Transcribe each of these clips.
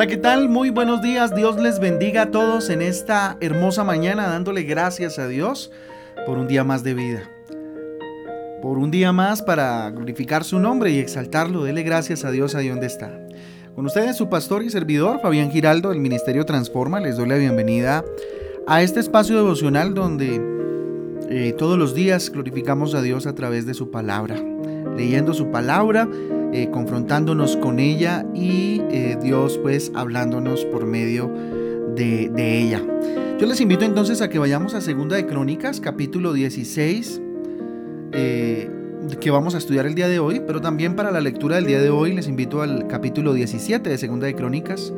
Hola, ¿qué tal? Muy buenos días. Dios les bendiga a todos en esta hermosa mañana, dándole gracias a Dios por un día más de vida. Por un día más para glorificar su nombre y exaltarlo. Dele gracias a Dios ahí donde está. Con ustedes su pastor y servidor, Fabián Giraldo, del Ministerio Transforma. Les doy la bienvenida a este espacio devocional donde eh, todos los días glorificamos a Dios a través de su palabra. Leyendo su palabra eh, confrontándonos con ella y eh, Dios pues hablándonos por medio de, ella. Yo les invito entonces a que vayamos a Segunda de Crónicas, capítulo 16, eh, que vamos a estudiar el día de hoy, pero también para la lectura del día de hoy les invito al capítulo 17 de Segunda de Crónicas.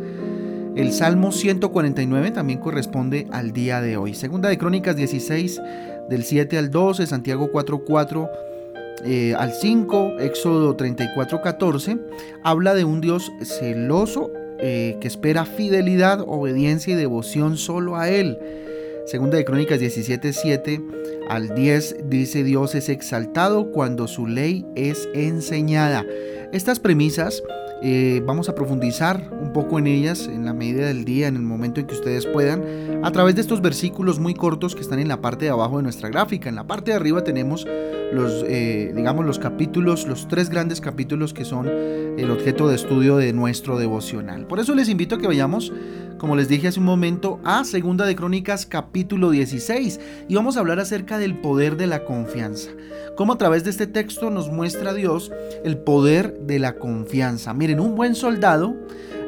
El Salmo 149 también corresponde al día de hoy. Segunda de Crónicas 16, del 7 al 12, Santiago 4, 4 eh, al 5, Éxodo 34, 14, habla de un Dios celoso eh, que espera fidelidad, obediencia y devoción solo a Él. Segunda de Crónicas 17, 7 al 10 dice Dios es exaltado cuando su ley es enseñada. Estas premisas eh, vamos a profundizar un poco en ellas en la medida del día, en el momento en que ustedes puedan, a través de estos versículos muy cortos que están en la parte de abajo de nuestra gráfica. En la parte de arriba tenemos los, eh, digamos, los capítulos, los tres grandes capítulos que son el objeto de estudio de nuestro devocional. Por eso les invito a que vayamos, como les dije hace un momento, a Segunda de Crónicas capítulo 16 y vamos a hablar acerca del poder de la confianza. Cómo a través de este texto nos muestra Dios el poder de la confianza. Miren, un buen soldado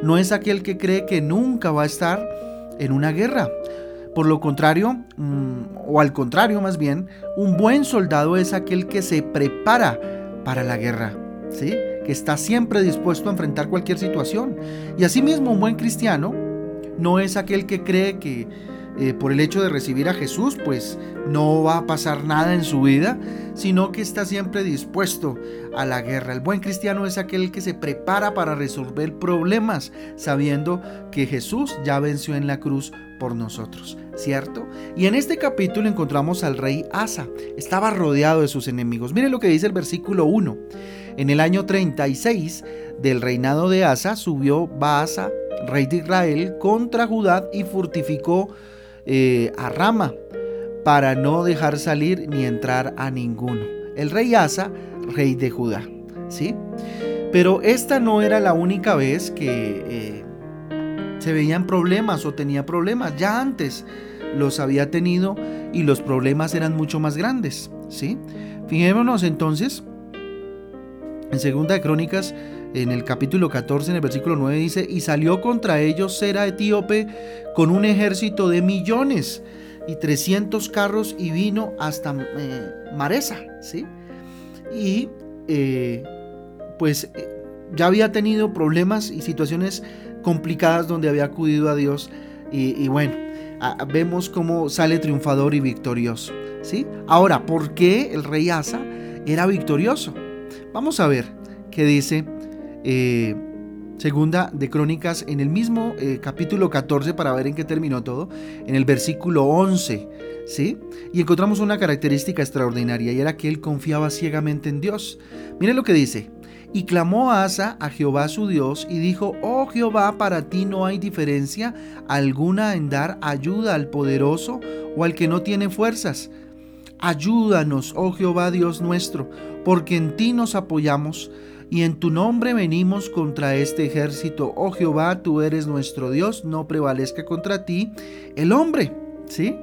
no es aquel que cree que nunca va a estar en una guerra. Por lo contrario, mm, o al contrario más bien, un buen soldado es aquel que se prepara para la guerra, ¿sí? que está siempre dispuesto a enfrentar cualquier situación. Y asimismo, un buen cristiano no es aquel que cree que eh, por el hecho de recibir a Jesús, pues no va a pasar nada en su vida, sino que está siempre dispuesto a la guerra. El buen cristiano es aquel que se prepara para resolver problemas, sabiendo que Jesús ya venció en la cruz por nosotros, ¿cierto? Y en este capítulo encontramos al rey Asa. Estaba rodeado de sus enemigos. Miren lo que dice el versículo 1. En el año 36 del reinado de Asa subió Baasa, rey de Israel, contra Judá y fortificó eh, a Rama para no dejar salir ni entrar a ninguno. El rey Asa, rey de Judá. ¿sí? Pero esta no era la única vez que eh, se veían problemas o tenía problemas. Ya antes los había tenido y los problemas eran mucho más grandes. ¿sí? Fijémonos entonces en Segunda de Crónicas en el capítulo 14, en el versículo 9 dice, y salió contra ellos Sera etíope con un ejército de millones y 300 carros y vino hasta eh, Maresa, ¿sí? Y eh, pues eh, ya había tenido problemas y situaciones complicadas donde había acudido a Dios y, bueno, vemos cómo sale triunfador y victorioso, ¿sí? Ahora, ¿por qué el rey Asa era victorioso? Vamos a ver qué dice eh, segunda de Crónicas en el mismo eh, capítulo 14 para ver en qué terminó todo, en el versículo 11, ¿sí? Y encontramos una característica extraordinaria y era que él confiaba ciegamente en Dios. Miren lo que dice. Y clamó Asa a Jehová su Dios y dijo, oh Jehová, para ti no hay diferencia alguna en dar ayuda al poderoso o al que no tiene fuerzas. Ayúdanos, oh Jehová Dios nuestro, porque en ti nos apoyamos y en tu nombre venimos contra este ejército. Oh Jehová, tú eres nuestro Dios, no prevalezca contra ti el hombre. ¿Sí?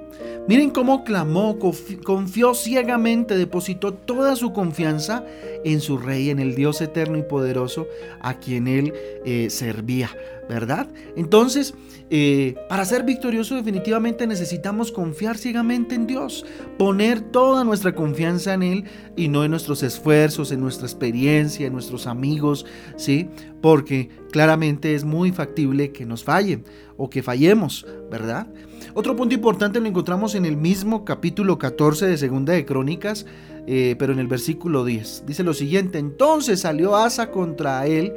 Miren cómo clamó, confió ciegamente, depositó toda su confianza en su rey, en el Dios eterno y poderoso a quien él eh, servía, ¿verdad? Entonces, eh, para ser victorioso definitivamente necesitamos confiar ciegamente en Dios, poner toda nuestra confianza en Él y no en nuestros esfuerzos, en nuestra experiencia, en nuestros amigos, ¿sí? Porque claramente es muy factible que nos fallen o que fallemos, ¿verdad? Otro punto importante lo encontramos en el mismo capítulo 14 de Segunda de Crónicas, eh, pero en el versículo 10. Dice lo siguiente, entonces salió Asa contra él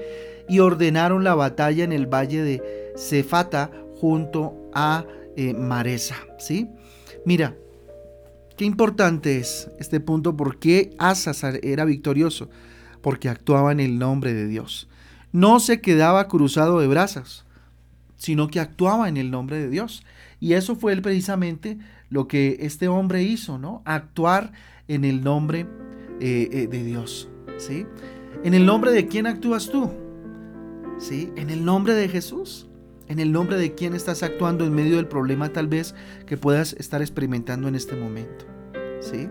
y ordenaron la batalla en el valle de Cefata junto a eh, Maresa. ¿sí? Mira, qué importante es este punto, ¿por qué era victorioso? Porque actuaba en el nombre de Dios. No se quedaba cruzado de brazos, sino que actuaba en el nombre de Dios. Y eso fue precisamente lo que este hombre hizo, ¿no? Actuar en el nombre eh, eh, de Dios, ¿sí? ¿En el nombre de quién actúas tú? ¿En el nombre de Jesús? ¿En el nombre de quién estás actuando en medio del problema tal vez que puedas estar experimentando en este momento? ¿Sí?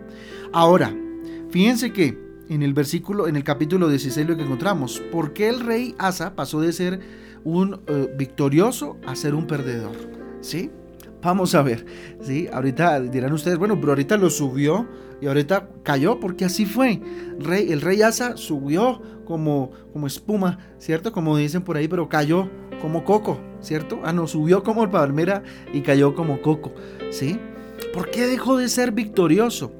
Ahora, fíjense que en el versículo, en el capítulo 16 lo que encontramos, ¿por qué el rey Asa pasó de ser un eh, victorioso a ser un perdedor? ¿Sí? Vamos a ver, ¿sí? Ahorita dirán ustedes, bueno, pero ahorita lo subió y ahorita cayó porque así fue. Rey, el rey Asa subió como, como espuma, ¿cierto? Como dicen por ahí, pero cayó como coco, ¿cierto? Ah, no, subió como palmera y cayó como coco, ¿sí? ¿Por qué dejó de ser victorioso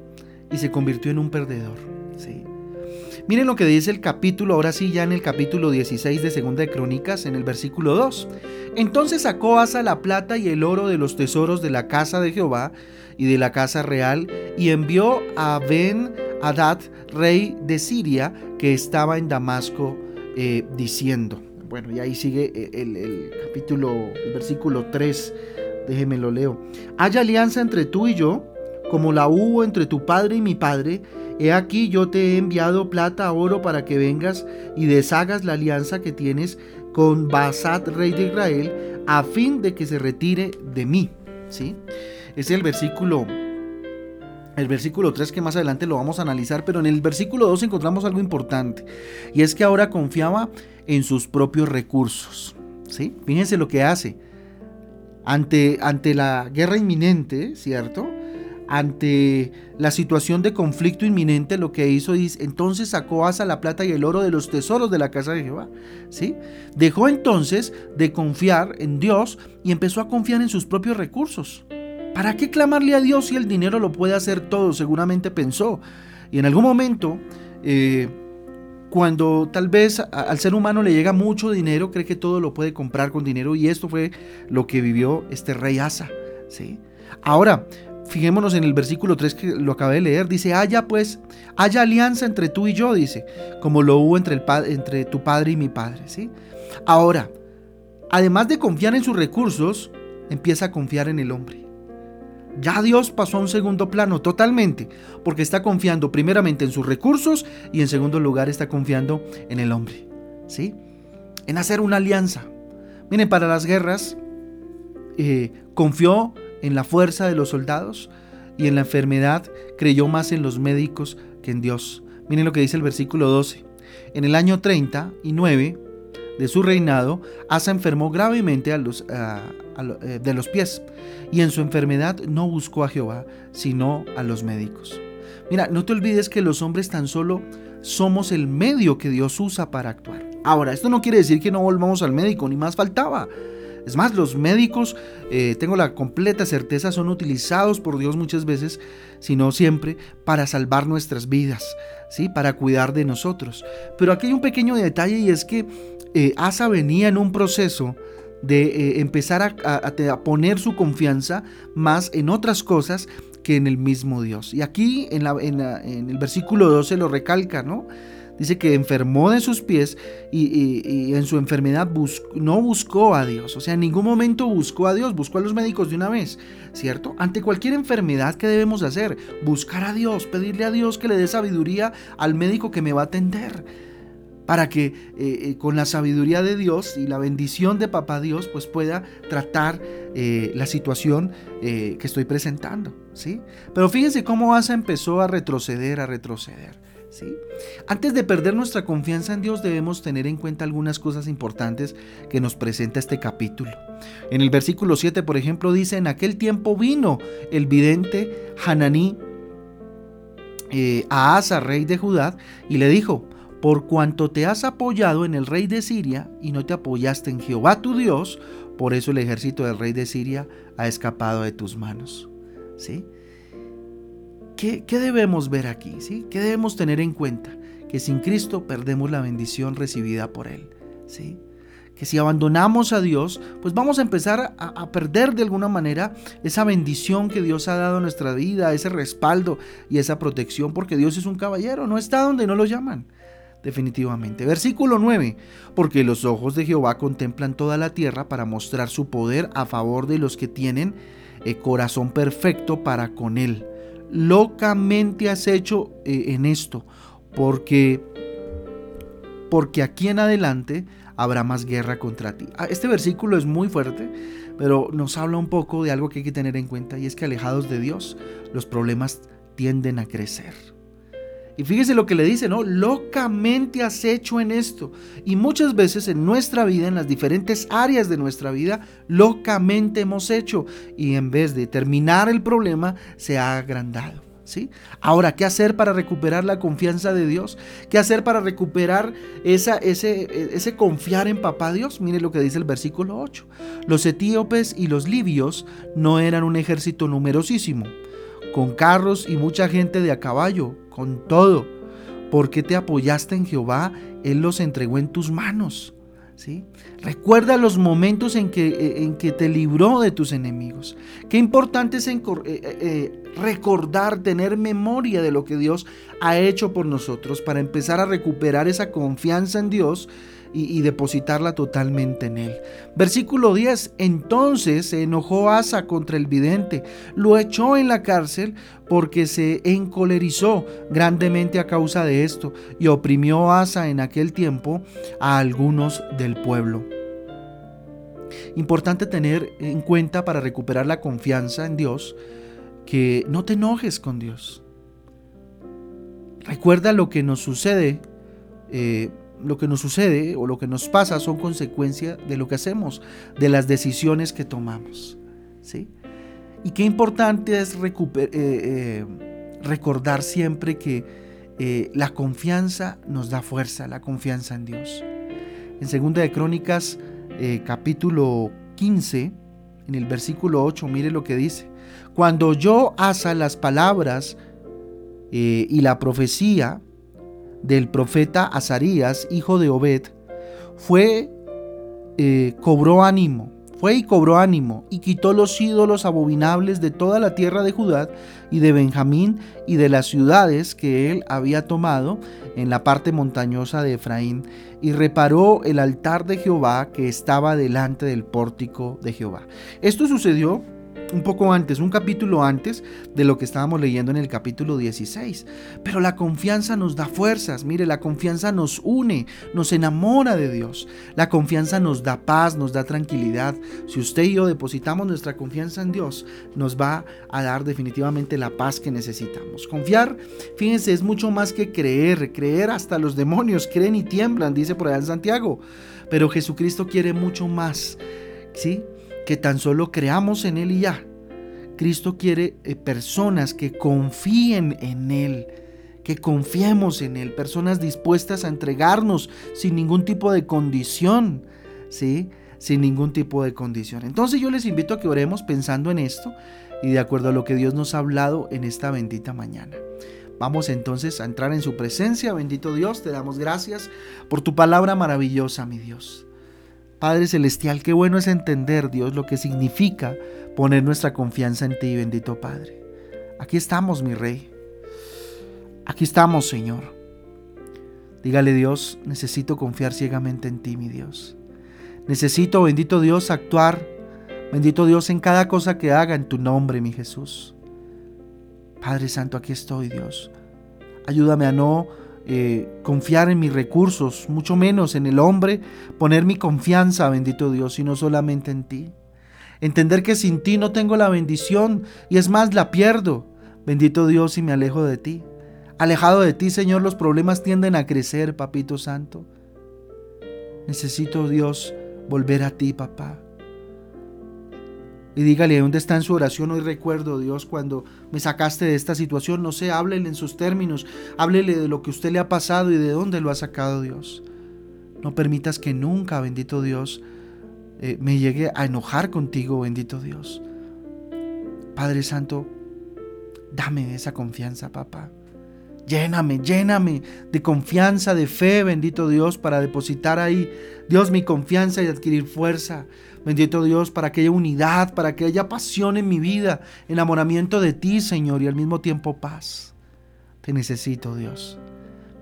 y se convirtió en un perdedor? ¿Sí? Miren lo que dice el capítulo, ahora sí, ya en el capítulo 16 de Segunda de Crónicas, en el versículo 2. Entonces sacó Asa la plata y el oro de los tesoros de la casa de Jehová y de la casa real y envió a Ben Hadad, rey de Siria, que estaba en Damasco, eh, diciendo. Bueno, y ahí sigue eh, el, capítulo, el versículo 3. Déjeme lo leo. Hay alianza entre tú y yo, como la hubo entre tu padre y mi padre. He aquí yo te he enviado plata, oro, para que vengas y deshagas la alianza que tienes con Basat, rey de Israel, a fin de que se retire de mí. ¿Sí? Es el versículo el versículo 3 que más adelante lo vamos a analizar, pero en el versículo 2 encontramos algo importante, y es que ahora confiaba en sus propios recursos. ¿sí? Fíjense lo que hace. Ante, ante la guerra inminente, ¿cierto? Ante la situación de conflicto inminente, lo que hizo es, entonces sacó Asa la plata y el oro de los tesoros de la casa de Jehová. ¿sí? Dejó entonces de confiar en Dios y empezó a confiar en sus propios recursos. ¿Para qué clamarle a Dios si el dinero lo puede hacer todo? Seguramente pensó. Y en algún momento, eh, cuando tal vez al ser humano le llega mucho dinero, cree que todo lo puede comprar con dinero. Y esto fue lo que vivió este rey Asa. ¿sí? Ahora, Fijémonos en el versículo 3 que lo acabé de leer. Dice, haya pues, haya alianza entre tú y yo, dice, como lo hubo entre, el entre tu padre y mi padre. ¿sí? Ahora, además de confiar en sus recursos, empieza a confiar en el hombre. Ya Dios pasó a un segundo plano totalmente, porque está confiando primeramente en sus recursos y en segundo lugar está confiando en el hombre. ¿Sí? En hacer una alianza. Miren, para las guerras, eh, confió en la fuerza de los soldados y en la enfermedad creyó más en los médicos que en Dios. Miren lo que dice el versículo 12. En el año 39 de su reinado, Asa enfermó gravemente eh, de los pies y en su enfermedad no buscó a Jehová, sino a los médicos. Mira, no te olvides que los hombres tan solo somos el medio que Dios usa para actuar. Ahora, esto no quiere decir que no volvamos al médico, ni más faltaba. Es más, los médicos, eh, tengo la completa certeza, son utilizados por Dios muchas veces, si no siempre, para salvar nuestras vidas, ¿sí? para cuidar de nosotros. Pero aquí hay un pequeño detalle y es que eh, Asa venía en un proceso de eh, empezar a, poner su confianza más en otras cosas que en el mismo Dios. Y aquí en, en el versículo 12 lo recalca, ¿no? Dice que enfermó de sus pies y, en su enfermedad no buscó a Dios. O sea, en ningún momento buscó a Dios, buscó a los médicos de una vez, ¿cierto? Ante cualquier enfermedad, ¿qué debemos hacer? Buscar a Dios, pedirle a Dios que le dé sabiduría al médico que me va a atender. Para que eh, eh, con la sabiduría de Dios y la bendición de Papá Dios, pues pueda tratar eh, la situación que estoy presentando, ¿sí? Pero fíjense cómo Asa empezó a retroceder, a retroceder. Antes de perder nuestra confianza en Dios debemos tener en cuenta algunas cosas importantes que nos presenta este capítulo. En el versículo 7, por ejemplo, dice, en aquel tiempo vino el vidente Hananí eh, a Asa, rey de Judá, y le dijo, por cuanto te has apoyado en el rey de Siria y no te apoyaste en Jehová tu Dios, por eso el ejército del rey de Siria ha escapado de tus manos. ¿Sí? ¿Qué, debemos ver aquí? ¿sí? ¿Qué debemos tener en cuenta? Que sin Cristo perdemos la bendición recibida por Él. ¿sí? Que si abandonamos a Dios, pues vamos a empezar a, perder de alguna manera esa bendición que Dios ha dado a nuestra vida, ese respaldo y esa protección, porque Dios es un caballero, no está donde no lo llaman. definitivamente. Versículo 9, porque los ojos de Jehová contemplan toda la tierra para mostrar su poder a favor de los que tienen eh, corazón perfecto para con él. Locamente has hecho eh, en esto, porque porque aquí en adelante habrá más guerra contra ti. Ah, este versículo es muy fuerte, pero nos habla un poco de algo que hay que tener en cuenta y es que alejados de Dios, los problemas tienden a crecer. Y fíjese lo que le dice, ¿no? Locamente has hecho en esto. Y muchas veces en nuestra vida, en las diferentes áreas de nuestra vida, locamente hemos hecho. Y en vez de terminar el problema, se ha agrandado. ¿Sí? Ahora, ¿qué hacer para recuperar la confianza de Dios? ¿Qué hacer para recuperar esa, ese, ese confiar en papá Dios? Mire lo que dice el versículo 8. Los etíopes y los libios no eran un ejército numerosísimo, con carros y mucha gente de a caballo, con todo. porque te apoyaste en Jehová? Él los entregó en tus manos. ¿Sí? Recuerda los momentos en que, eh, en que te libró de tus enemigos. Qué importante es eh, eh, recordar, tener memoria de lo que Dios ha hecho por nosotros para empezar a recuperar esa confianza en Dios y, depositarla totalmente en él. Versículo 10, entonces se enojó Asa contra el vidente, lo echó en la cárcel porque se encolerizó grandemente a causa de esto y oprimió Asa en aquel tiempo a algunos del pueblo. Importante tener en cuenta para recuperar la confianza en Dios que no te enojes con Dios. Recuerda lo que nos sucede eh, lo que nos sucede o lo que nos pasa son consecuencia de lo que hacemos, de las decisiones que tomamos. ¿sí? Y qué importante es eh, eh, recordar siempre que eh, la confianza nos da fuerza, la confianza en Dios. En Segunda de Crónicas, capítulo 15, en el versículo 8, mire lo que dice. Cuando yo asa las palabras y la profecía, del profeta Azarías, hijo de Obed, fue, eh, cobró ánimo, fue y cobró ánimo, y quitó los ídolos abominables de toda la tierra de Judá y de Benjamín y de las ciudades que él había tomado en la parte montañosa de Efraín, y reparó el altar de Jehová que estaba delante del pórtico de Jehová. Esto sucedió un poco antes, un capítulo antes de lo que estábamos leyendo en el capítulo 16. Pero la confianza nos da fuerzas, mire, la confianza nos une, nos enamora de Dios. La confianza nos da paz, nos da tranquilidad. Si usted y yo depositamos nuestra confianza en Dios, nos va a dar definitivamente la paz que necesitamos. Confiar, fíjense, es mucho más que creer, creer hasta los demonios creen y tiemblan, dice por allá en Santiago. Pero Jesucristo quiere mucho más. ¿Sí? Que tan solo creamos en Él y ya. Cristo quiere eh, personas que confíen en Él, que confiemos en Él, personas dispuestas a entregarnos sin ningún tipo de condición, ¿sí? Sin ningún tipo de condición. Entonces yo les invito a que oremos pensando en esto y de acuerdo a lo que Dios nos ha hablado en esta bendita mañana. Vamos entonces a entrar en su presencia, bendito Dios, te damos gracias por tu palabra maravillosa, mi Dios. Padre Celestial, qué bueno es entender, Dios, lo que significa poner nuestra confianza en ti, bendito Padre. Aquí estamos, mi Rey. Aquí estamos, Señor. Dígale, Dios, necesito confiar ciegamente en ti, mi Dios. Necesito, bendito Dios, actuar, bendito Dios, en cada cosa que haga en tu nombre, mi Jesús. Padre Santo, aquí estoy, Dios. Ayúdame a no eh, confiar en mis recursos, mucho menos en el hombre, poner mi confianza, bendito Dios, sino solamente en ti. Entender que sin ti no tengo la bendición y es más, la pierdo. Bendito Dios y me alejo de ti. Alejado de ti, Señor, los problemas tienden a crecer, Papito Santo. Necesito, Dios, volver a ti, papá. Y dígale dónde está en su oración. Hoy recuerdo, Dios, cuando me sacaste de esta situación. No sé, háblele en sus términos. Háblele de lo que usted le ha pasado y de dónde lo ha sacado, Dios. No permitas que nunca, bendito Dios, eh, me llegue a enojar contigo, bendito Dios. Padre Santo, dame esa confianza, papá. Lléname, lléname de confianza, de fe, bendito Dios, para depositar ahí, Dios, mi confianza y adquirir fuerza. Bendito Dios, para que haya unidad, para que haya pasión en mi vida, enamoramiento de ti, Señor, y al mismo tiempo paz. Te necesito, Dios.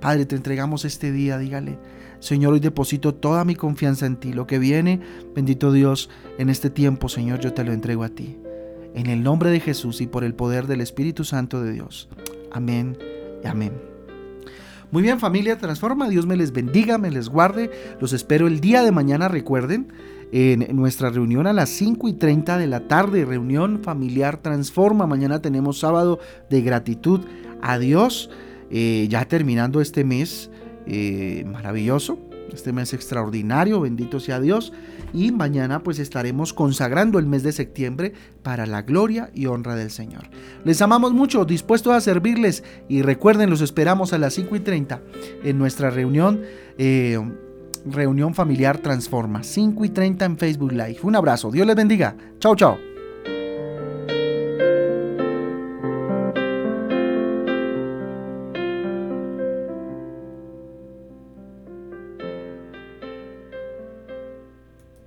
Padre, te entregamos este día, dígale. Señor, hoy deposito toda mi confianza en ti. Lo que viene, bendito Dios, en este tiempo, Señor, yo te lo entrego a ti. En el nombre de Jesús y por el poder del Espíritu Santo de Dios. Amén amén. Muy bien familia, transforma. Dios me les bendiga, me les guarde. Los espero el día de mañana, recuerden, en nuestra reunión a las 5 y 30 de la tarde, reunión familiar transforma. Mañana tenemos sábado de gratitud a Dios, eh, ya terminando este mes eh, maravilloso, este mes extraordinario, bendito sea Dios. Y mañana pues estaremos consagrando el mes de septiembre para la gloria y honra del Señor. Les amamos mucho, dispuestos a servirles y recuerden, los esperamos a las 5 y 30 en nuestra reunión. Eh, reunión familiar Transforma, 5 y 30 en Facebook Live. Un abrazo, Dios les bendiga. Chao, chao.